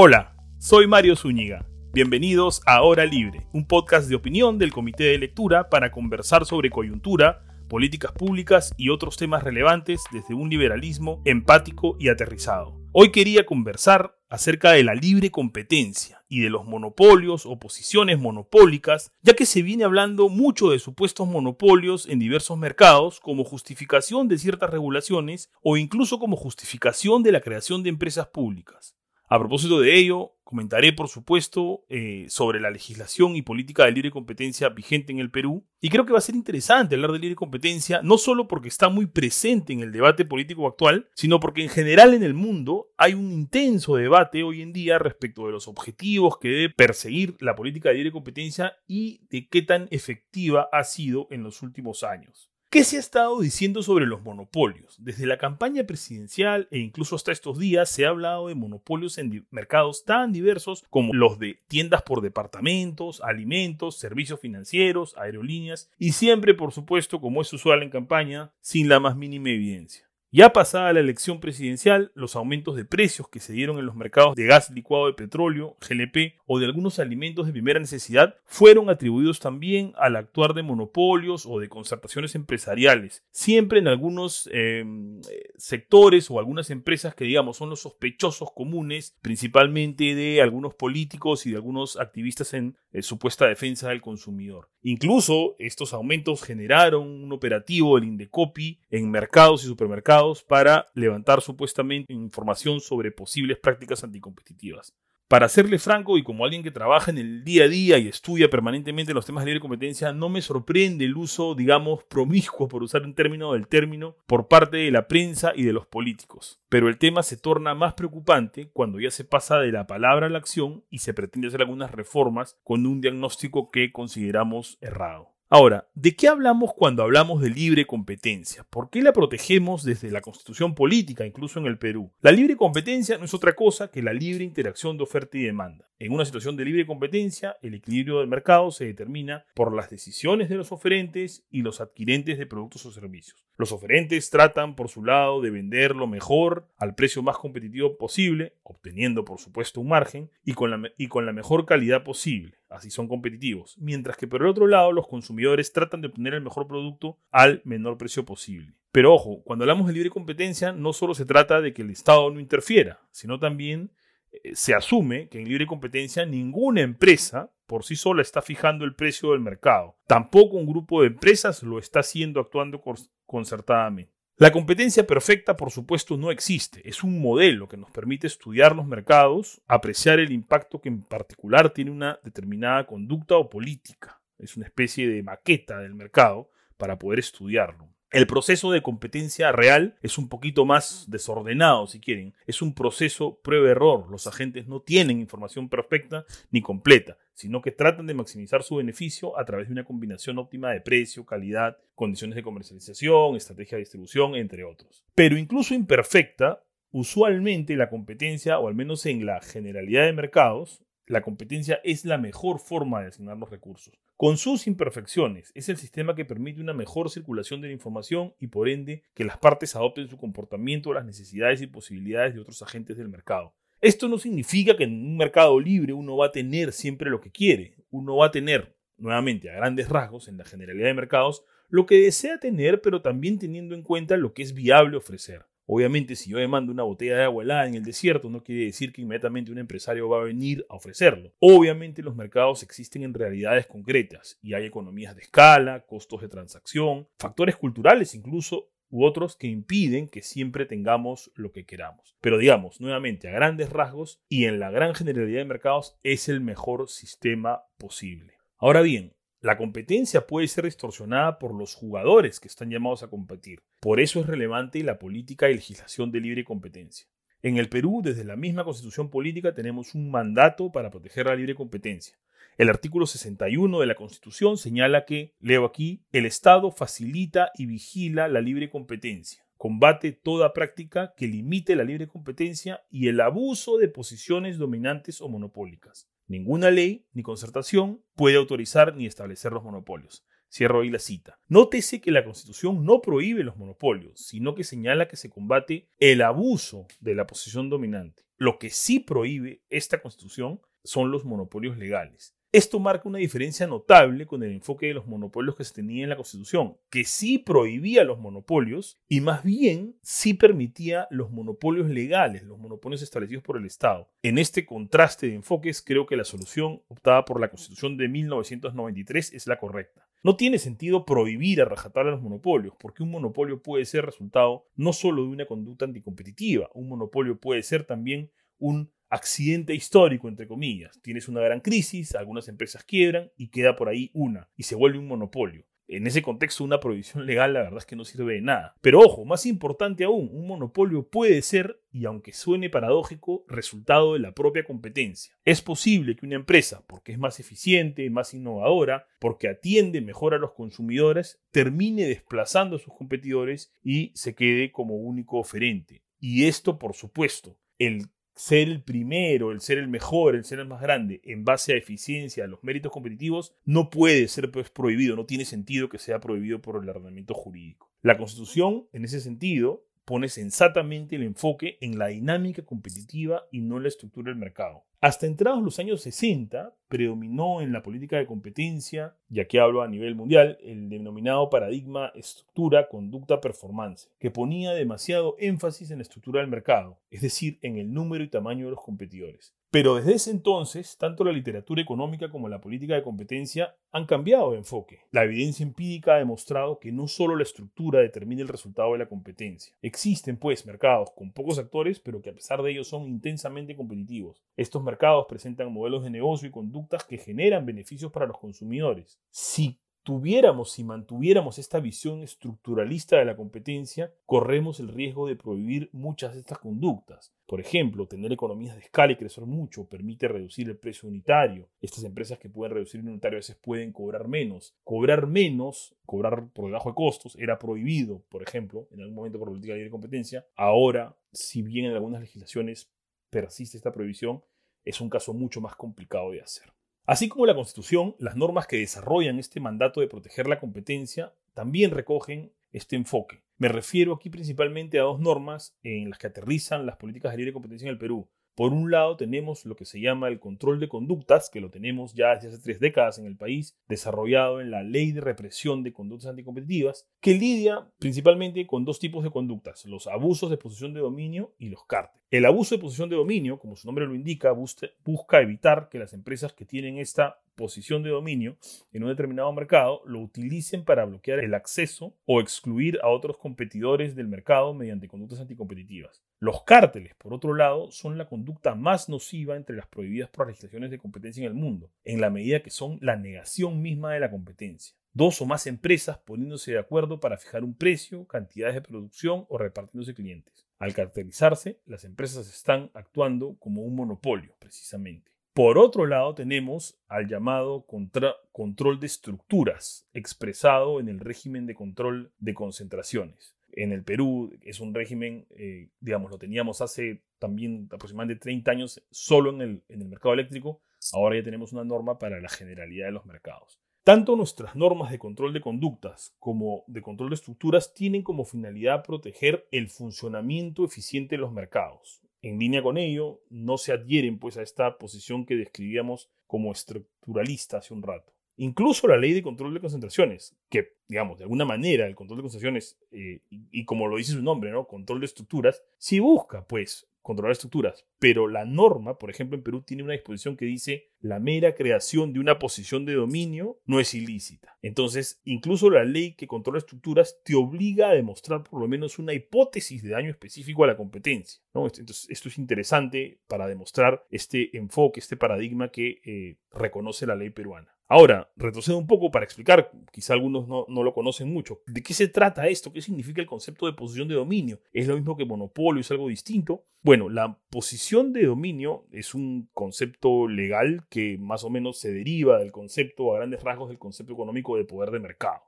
Hola, soy Mario Zúñiga. Bienvenidos a Hora Libre, un podcast de opinión del Comité de Lectura para conversar sobre coyuntura, políticas públicas y otros temas relevantes desde un liberalismo empático y aterrizado. Hoy quería conversar acerca de la libre competencia y de los monopolios o posiciones monopólicas, ya que se viene hablando mucho de supuestos monopolios en diversos mercados como justificación de ciertas regulaciones o incluso como justificación de la creación de empresas públicas. A propósito de ello, comentaré, por supuesto, eh, sobre la legislación y política de libre competencia vigente en el Perú. Y creo que va a ser interesante hablar de libre competencia, no solo porque está muy presente en el debate político actual, sino porque en general en el mundo hay un intenso debate hoy en día respecto de los objetivos que debe perseguir la política de libre competencia y de qué tan efectiva ha sido en los últimos años. ¿Qué se ha estado diciendo sobre los monopolios? Desde la campaña presidencial e incluso hasta estos días se ha hablado de monopolios en mercados tan diversos como los de tiendas por departamentos, alimentos, servicios financieros, aerolíneas y siempre, por supuesto, como es usual en campaña, sin la más mínima evidencia. Ya pasada la elección presidencial, los aumentos de precios que se dieron en los mercados de gas licuado de petróleo, GLP o de algunos alimentos de primera necesidad fueron atribuidos también al actuar de monopolios o de concertaciones empresariales, siempre en algunos em, sectores o algunas empresas que digamos son los sospechosos comunes, principalmente de algunos políticos y de algunos activistas en eh, supuesta defensa del consumidor. Incluso estos aumentos generaron un operativo del Indecopi en mercados y supermercados para levantar supuestamente información sobre posibles prácticas anticompetitivas. Para serle franco y como alguien que trabaja en el día a día y estudia permanentemente los temas de libre competencia, no me sorprende el uso, digamos, promiscuo, por usar un término del término, por parte de la prensa y de los políticos. Pero el tema se torna más preocupante cuando ya se pasa de la palabra a la acción y se pretende hacer algunas reformas con un diagnóstico que consideramos errado. Ahora, ¿de qué hablamos cuando hablamos de libre competencia? ¿Por qué la protegemos desde la constitución política, incluso en el Perú? La libre competencia no es otra cosa que la libre interacción de oferta y demanda. En una situación de libre competencia, el equilibrio del mercado se determina por las decisiones de los oferentes y los adquirentes de productos o servicios. Los oferentes tratan, por su lado, de vender lo mejor al precio más competitivo posible, obteniendo, por supuesto, un margen y con la, y con la mejor calidad posible así son competitivos, mientras que por el otro lado los consumidores tratan de obtener el mejor producto al menor precio posible. Pero ojo, cuando hablamos de libre competencia no solo se trata de que el Estado no interfiera, sino también eh, se asume que en libre competencia ninguna empresa por sí sola está fijando el precio del mercado. Tampoco un grupo de empresas lo está haciendo actuando concertadamente. La competencia perfecta, por supuesto, no existe. Es un modelo que nos permite estudiar los mercados, apreciar el impacto que en particular tiene una determinada conducta o política. Es una especie de maqueta del mercado para poder estudiarlo. El proceso de competencia real es un poquito más desordenado, si quieren. Es un proceso prueba-error. Los agentes no tienen información perfecta ni completa, sino que tratan de maximizar su beneficio a través de una combinación óptima de precio, calidad, condiciones de comercialización, estrategia de distribución, entre otros. Pero incluso imperfecta, usualmente la competencia, o al menos en la generalidad de mercados, la competencia es la mejor forma de asignar los recursos. Con sus imperfecciones, es el sistema que permite una mejor circulación de la información y por ende que las partes adopten su comportamiento a las necesidades y posibilidades de otros agentes del mercado. Esto no significa que en un mercado libre uno va a tener siempre lo que quiere. Uno va a tener, nuevamente, a grandes rasgos, en la generalidad de mercados, lo que desea tener, pero también teniendo en cuenta lo que es viable ofrecer. Obviamente, si yo demando una botella de agua helada en el desierto, no quiere decir que inmediatamente un empresario va a venir a ofrecerlo. Obviamente, los mercados existen en realidades concretas y hay economías de escala, costos de transacción, factores culturales incluso u otros que impiden que siempre tengamos lo que queramos. Pero digamos, nuevamente, a grandes rasgos y en la gran generalidad de mercados es el mejor sistema posible. Ahora bien, la competencia puede ser distorsionada por los jugadores que están llamados a competir. Por eso es relevante la política y legislación de libre competencia. En el Perú, desde la misma constitución política, tenemos un mandato para proteger la libre competencia. El artículo 61 de la Constitución señala que, leo aquí, el Estado facilita y vigila la libre competencia, combate toda práctica que limite la libre competencia y el abuso de posiciones dominantes o monopólicas. Ninguna ley ni concertación puede autorizar ni establecer los monopolios. Cierro ahí la cita. Nótese que la Constitución no prohíbe los monopolios, sino que señala que se combate el abuso de la posición dominante. Lo que sí prohíbe esta Constitución son los monopolios legales. Esto marca una diferencia notable con el enfoque de los monopolios que se tenía en la Constitución, que sí prohibía los monopolios y más bien sí permitía los monopolios legales, los monopolios establecidos por el Estado. En este contraste de enfoques, creo que la solución optada por la Constitución de 1993 es la correcta. No tiene sentido prohibir a rajatabla los monopolios, porque un monopolio puede ser resultado no solo de una conducta anticompetitiva, un monopolio puede ser también un accidente histórico, entre comillas. Tienes una gran crisis, algunas empresas quiebran y queda por ahí una, y se vuelve un monopolio. En ese contexto, una prohibición legal la verdad es que no sirve de nada. Pero ojo, más importante aún, un monopolio puede ser, y aunque suene paradójico, resultado de la propia competencia. Es posible que una empresa, porque es más eficiente, más innovadora, porque atiende mejor a los consumidores, termine desplazando a sus competidores y se quede como único oferente. Y esto, por supuesto, el ser el primero, el ser el mejor, el ser el más grande en base a eficiencia, a los méritos competitivos, no puede ser pues, prohibido, no tiene sentido que sea prohibido por el ordenamiento jurídico. La Constitución, en ese sentido, pone sensatamente el enfoque en la dinámica competitiva y no en la estructura del mercado. Hasta entrados los años 60, predominó en la política de competencia, ya que hablo a nivel mundial, el denominado paradigma estructura, conducta, performance, que ponía demasiado énfasis en la estructura del mercado, es decir, en el número y tamaño de los competidores. Pero desde ese entonces, tanto la literatura económica como la política de competencia han cambiado de enfoque. La evidencia empírica ha demostrado que no solo la estructura determina el resultado de la competencia. Existen, pues, mercados con pocos actores, pero que a pesar de ello son intensamente competitivos. Estos mercados presentan modelos de negocio y conductas que generan beneficios para los consumidores. Si tuviéramos y mantuviéramos esta visión estructuralista de la competencia, corremos el riesgo de prohibir muchas de estas conductas. Por ejemplo, tener economías de escala y crecer mucho permite reducir el precio unitario. Estas empresas que pueden reducir el unitario a veces pueden cobrar menos. Cobrar menos, cobrar por debajo de costos, era prohibido, por ejemplo, en algún momento por política de competencia. Ahora, si bien en algunas legislaciones persiste esta prohibición, es un caso mucho más complicado de hacer. Así como la Constitución, las normas que desarrollan este mandato de proteger la competencia también recogen este enfoque. Me refiero aquí principalmente a dos normas en las que aterrizan las políticas de libre competencia en el Perú. Por un lado tenemos lo que se llama el control de conductas, que lo tenemos ya desde hace tres décadas en el país, desarrollado en la Ley de Represión de Conductas Anticompetitivas, que lidia principalmente con dos tipos de conductas, los abusos de posición de dominio y los cárteles. El abuso de posición de dominio, como su nombre lo indica, busca evitar que las empresas que tienen esta posición de dominio en un determinado mercado lo utilicen para bloquear el acceso o excluir a otros competidores del mercado mediante conductas anticompetitivas. Los cárteles, por otro lado, son la conducta más nociva entre las prohibidas por las legislaciones de competencia en el mundo, en la medida que son la negación misma de la competencia. Dos o más empresas poniéndose de acuerdo para fijar un precio, cantidades de producción o repartiéndose clientes. Al cartelizarse, las empresas están actuando como un monopolio, precisamente. Por otro lado, tenemos al llamado control de estructuras, expresado en el régimen de control de concentraciones. En el Perú es un régimen, eh, digamos, lo teníamos hace también aproximadamente 30 años solo en el, en el mercado eléctrico, ahora ya tenemos una norma para la generalidad de los mercados. Tanto nuestras normas de control de conductas como de control de estructuras tienen como finalidad proteger el funcionamiento eficiente de los mercados, en línea con ello, no se adhieren pues a esta posición que describíamos como estructuralista hace un rato. Incluso la ley de control de concentraciones, que, digamos, de alguna manera el control de concentraciones, eh, y, como lo dice su nombre, ¿no? Control de estructuras, sí busca, pues, controlar estructuras. Pero la norma, por ejemplo, en Perú tiene una disposición que dice la mera creación de una posición de dominio no es ilícita. Entonces, incluso la ley que controla estructuras te obliga a demostrar por lo menos una hipótesis de daño específico a la competencia. ¿no? Entonces, esto es interesante para demostrar este enfoque, este paradigma que eh, reconoce la ley peruana. Ahora, retrocedo un poco para explicar, quizá algunos no, no, lo conocen mucho, ¿de qué se trata esto? ¿Qué significa el concepto de posición de dominio? ¿Es lo mismo que monopolio? ¿Es algo distinto? Bueno, la posición de dominio es un concepto legal que más o menos se deriva del concepto, a grandes rasgos, del concepto económico de poder de mercado,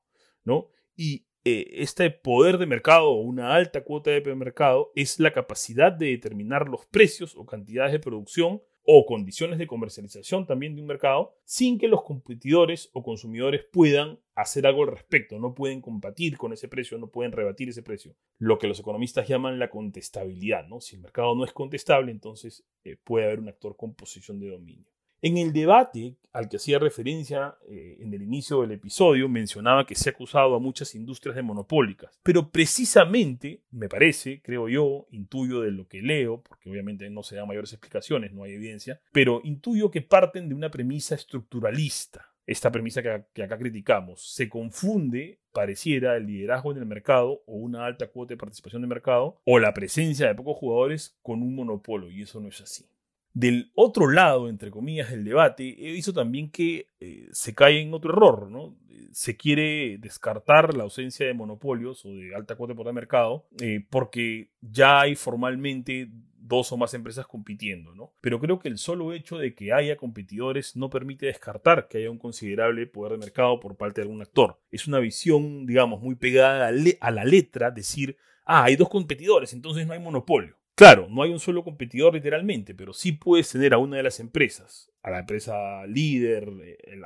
¿no? Y eh, este poder de mercado o una alta cuota de mercado es la capacidad de determinar los precios o cantidades de producción o condiciones de comercialización también de un mercado sin que los competidores o consumidores puedan hacer algo al respecto, no pueden combatir con ese precio, no pueden rebatir ese precio, lo que los economistas llaman la contestabilidad, ¿no? Si el mercado no es contestable, entonces eh, puede haber un actor con posición de dominio. En el debate al que hacía referencia eh, en el inicio del episodio, mencionaba que se ha acusado a muchas industrias de monopólicas. Pero precisamente, me parece, creo yo, intuyo de lo que leo, porque obviamente no se dan mayores explicaciones, no hay evidencia, pero intuyo que parten de una premisa estructuralista. Esta premisa que, que acá criticamos. Se confunde, pareciera, el liderazgo en el mercado o una alta cuota de participación de mercado o la presencia de pocos jugadores con un monopolio, y eso no es así. Del otro lado, entre comillas, del debate, he visto también que eh, se cae en otro error, ¿no? Se quiere descartar la ausencia de monopolios o de alta cuota por el mercado eh, porque ya hay formalmente dos o más empresas compitiendo, ¿no? Pero creo que el solo hecho de que haya competidores no permite descartar que haya un considerable poder de mercado por parte de algún actor. Es una visión, digamos, muy pegada a la letra decir, ah, hay dos competidores, entonces no hay monopolio. Claro, no hay un solo competidor literalmente, pero sí puedes tener a una de las empresas, a la empresa líder,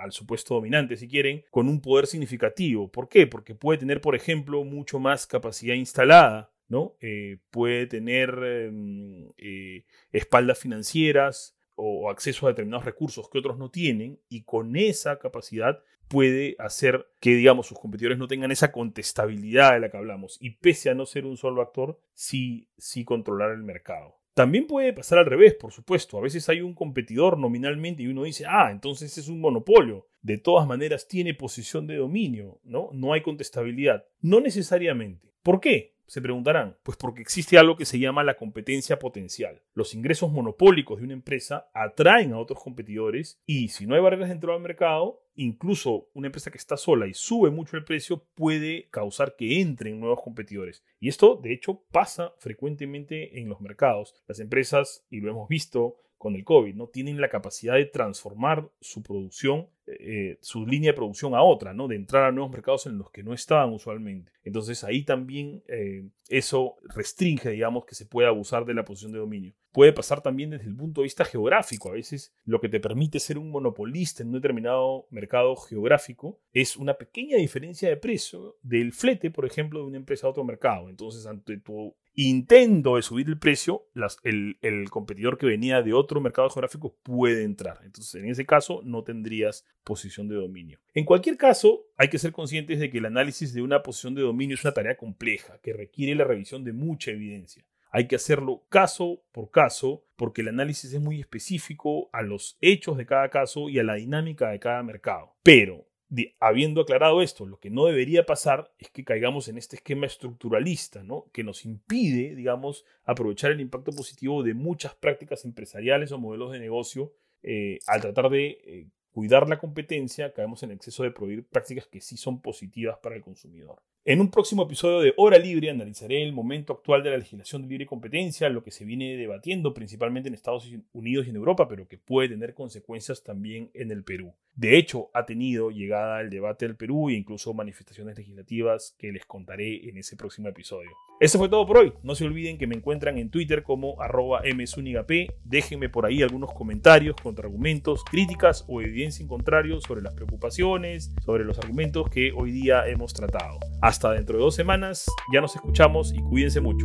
al supuesto dominante si quieren, con un poder significativo. ¿Por qué? Porque puede tener, por ejemplo, mucho más capacidad instalada, ¿no? Eh, puede tener em, eh, espaldas financieras o acceso a determinados recursos que otros no tienen y con esa capacidad puede hacer que, digamos, sus competidores no tengan esa contestabilidad de la que hablamos y pese a no ser un solo actor, sí, sí controlar el mercado. También puede pasar al revés, por supuesto. A veces hay un competidor nominalmente y uno dice, ah, entonces es un monopolio. De todas maneras tiene posición de dominio, ¿no? No hay contestabilidad. No necesariamente. ¿Por qué? Se preguntarán, pues porque existe algo que se llama la competencia potencial. Los ingresos monopólicos de una empresa atraen a otros competidores y si no hay barreras dentro del mercado, incluso una empresa que está sola y sube mucho el precio puede causar que entren nuevos competidores. Y esto, de hecho, pasa frecuentemente en los mercados. Las empresas, y lo hemos visto, con el COVID, ¿no? Tienen la capacidad de transformar su producción, eh, su línea de producción a otra, ¿no? De entrar a nuevos mercados en los que no estaban usualmente. Entonces ahí también eh, eso restringe, digamos, que se pueda abusar de la posición de dominio. Puede pasar también desde el punto de vista geográfico. A veces lo que te permite ser un monopolista en un determinado mercado geográfico es una pequeña diferencia de precio del flete, por ejemplo, de una empresa a otro mercado. Entonces, ante tu intento de subir el precio, el, el, competidor que venía de otro mercado geográfico puede entrar. Entonces, en ese caso, no tendrías posición de dominio. En cualquier caso, hay que ser conscientes de que el análisis de una posición de dominio es una tarea compleja que requiere la revisión de mucha evidencia. Hay que hacerlo caso por caso porque el análisis es muy específico a los hechos de cada caso y a la dinámica de cada mercado. Pero habiendo aclarado esto, lo que no debería pasar es que caigamos en este esquema estructuralista, ¿no? que nos impide, digamos, aprovechar el impacto positivo de muchas prácticas empresariales o modelos de negocio eh, al tratar de eh, cuidar la competencia, caemos en exceso de prohibir prácticas que sí son positivas para el consumidor. En un próximo episodio de Hora Libre analizaré el momento actual de la legislación de libre competencia, lo que se viene debatiendo principalmente en Estados Unidos y en Europa, pero que puede tener consecuencias también en el Perú. De hecho, ha tenido llegada el debate del Perú e incluso manifestaciones legislativas que les contaré en ese próximo episodio. Eso fue todo por hoy. No se olviden que me encuentran en Twitter como arroba msunigap. Déjenme por ahí algunos comentarios, contraargumentos, críticas o evidencia en contrario sobre las preocupaciones, sobre los argumentos que hoy día hemos tratado. Hasta dentro de dos semanas, ya nos escuchamos y cuídense mucho.